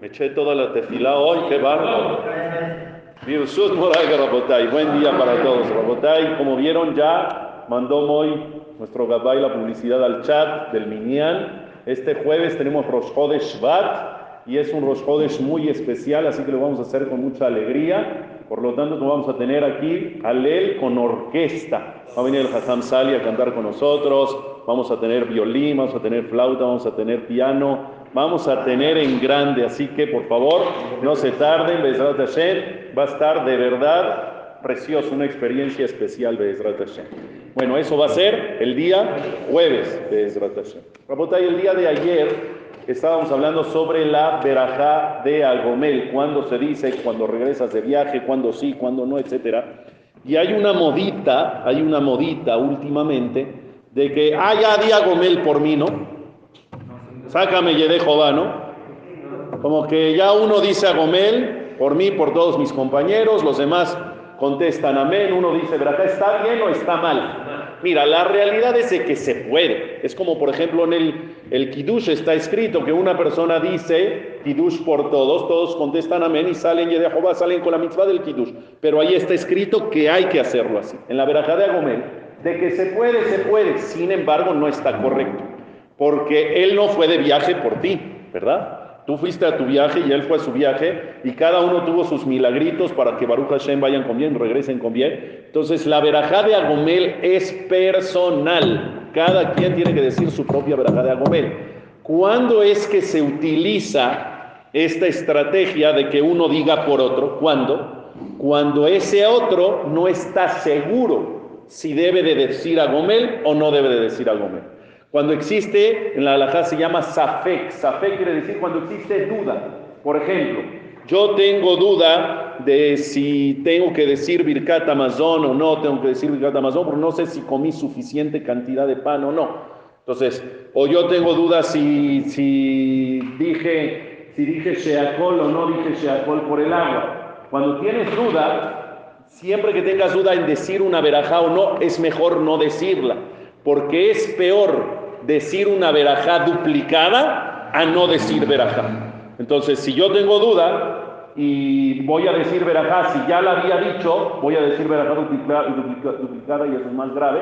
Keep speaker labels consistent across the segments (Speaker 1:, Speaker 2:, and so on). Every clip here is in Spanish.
Speaker 1: me eché toda la tefilá hoy, qué bárbaro. Virsut Moray Rabotay, buen día para todos, Rabotay. Como vieron ya, mandó hoy nuestro Gabay la publicidad al chat del Minyan. Este jueves tenemos Rosh Shvat y es un Rosh muy especial, así que lo vamos a hacer con mucha alegría. Por lo tanto, vamos a tener aquí Alel con orquesta. Va a venir el Hassan Sali a cantar con nosotros. Vamos a tener violín, vamos a tener flauta, vamos a tener piano. Vamos a tener en grande, así que por favor no se tarden. Bezrat Hashem va a estar de verdad precioso, una experiencia especial Bezrat Hashem. Bueno, eso va a ser el día jueves Bezrat Hashem. Rapotay, el día de ayer estábamos hablando sobre la verajá de Agomel, cuando se dice, cuando regresas de viaje, cuando sí, cuando no, etcétera. Y hay una modita, hay una modita últimamente de que, ah, ya di por mí, ¿no? Sácame de Jehová, ¿no? Como que ya uno dice Agomel por mí, por todos mis compañeros, los demás contestan amén, uno dice, verajá, ¿está bien o está mal? Mira, la realidad es de que se puede. Es como, por ejemplo, en el, el Kiddush está escrito que una persona dice Kiddush por todos, todos contestan amén y salen y de Jehová salen con la mitzvah del Kiddush. Pero ahí está escrito que hay que hacerlo así. En la verajá de Agomel, de que se puede, se puede. Sin embargo, no está correcto. Porque él no fue de viaje por ti, ¿verdad? Tú fuiste a tu viaje y él fue a su viaje y cada uno tuvo sus milagritos para que Baruch Hashem vayan con bien, regresen con bien. Entonces la verajá de Agomel es personal. Cada quien tiene que decir su propia verajá de Agomel. ¿Cuándo es que se utiliza esta estrategia de que uno diga por otro? ¿Cuándo? Cuando ese otro no está seguro si debe de decir Agomel o no debe de decir Agomel. Cuando existe, en la halajá se llama safek. Safek quiere decir cuando existe duda. Por ejemplo, yo tengo duda de si tengo que decir Birkat Amazon o no tengo que decir Birkat Amazon, porque no sé si comí suficiente cantidad de pan o no. Entonces, o yo tengo duda si, si dije, si dije Sheakol o no dije Sheakol por el agua. Cuando tienes duda, siempre que tengas duda en decir una verajá o no, es mejor no decirla, porque es peor decir una verajá duplicada a no decir verajá. Entonces, si yo tengo duda y voy a decir verajá, si ya la había dicho, voy a decir verajá duplicada, duplicada y eso es más grave,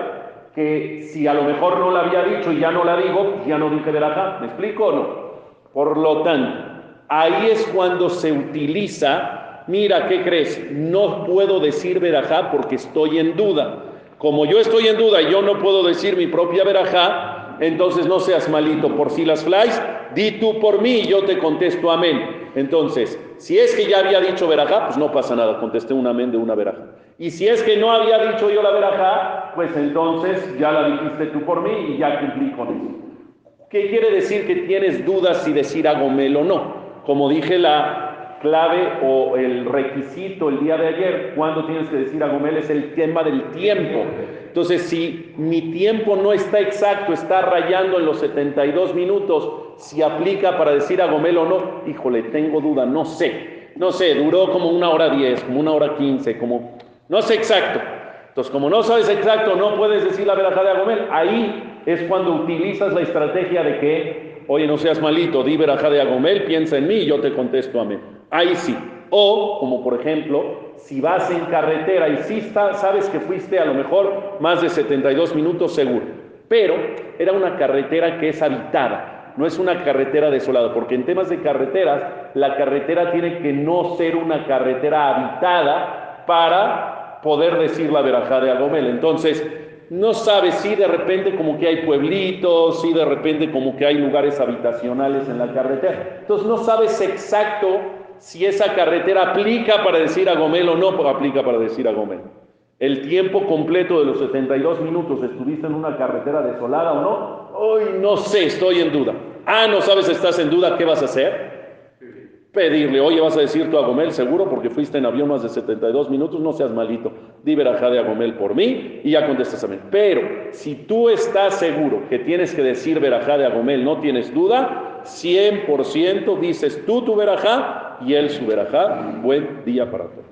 Speaker 1: que si a lo mejor no la había dicho y ya no la digo, ya no dije verajá. ¿Me explico o no? Por lo tanto, ahí es cuando se utiliza, mira, ¿qué crees? No puedo decir verajá porque estoy en duda. Como yo estoy en duda y yo no puedo decir mi propia verajá, entonces no seas malito. Por si las flies, di tú por mí y yo te contesto amén. Entonces, si es que ya había dicho verajá, pues no pasa nada, contesté un amén de una verajá. Y si es que no había dicho yo la verajá, pues entonces ya la dijiste tú por mí y ya cumplí con eso. ¿Qué quiere decir que tienes dudas si decir agomel o no? Como dije, la clave o el requisito el día de ayer, cuando tienes que decir agomel, es el tema del tiempo. Entonces, si mi tiempo no está exacto, está rayando en los 72 minutos, si aplica para decir a Gomel o no, híjole, tengo duda, no sé. No sé, duró como una hora 10, como una hora 15, como... No sé exacto. Entonces, como no sabes exacto, no puedes decir la verajá de Agomel. Ahí es cuando utilizas la estrategia de que, oye, no seas malito, di verajá de Agomel, piensa en mí y yo te contesto amén. Ahí sí. O, como por ejemplo, si vas en carretera y sí sabes que fuiste a lo mejor más de 72 minutos seguro, pero era una carretera que es habitada, no es una carretera desolada, porque en temas de carreteras, la carretera tiene que no ser una carretera habitada para poder decir la verajá de Agomel. Entonces, no sabes si de repente como que hay pueblitos, si de repente como que hay lugares habitacionales en la carretera. Entonces, no sabes exacto si esa carretera aplica para decir a Gomel o no aplica para decir a Gomel. El tiempo completo de los 72 minutos, ¿estuviste en una carretera desolada o no? Hoy no sé, estoy en duda. Ah, no sabes, estás en duda, ¿qué vas a hacer? Pedirle, oye, vas a decir tú a Gomel, seguro, porque fuiste en avión más de 72 minutos, no seas malito. Di verajá de Agomel por mí y ya contestas a mí. Pero si tú estás seguro que tienes que decir verajá de Agomel, no tienes duda, 100% dices tú tu verajá y él su verajá. Buen día para todos.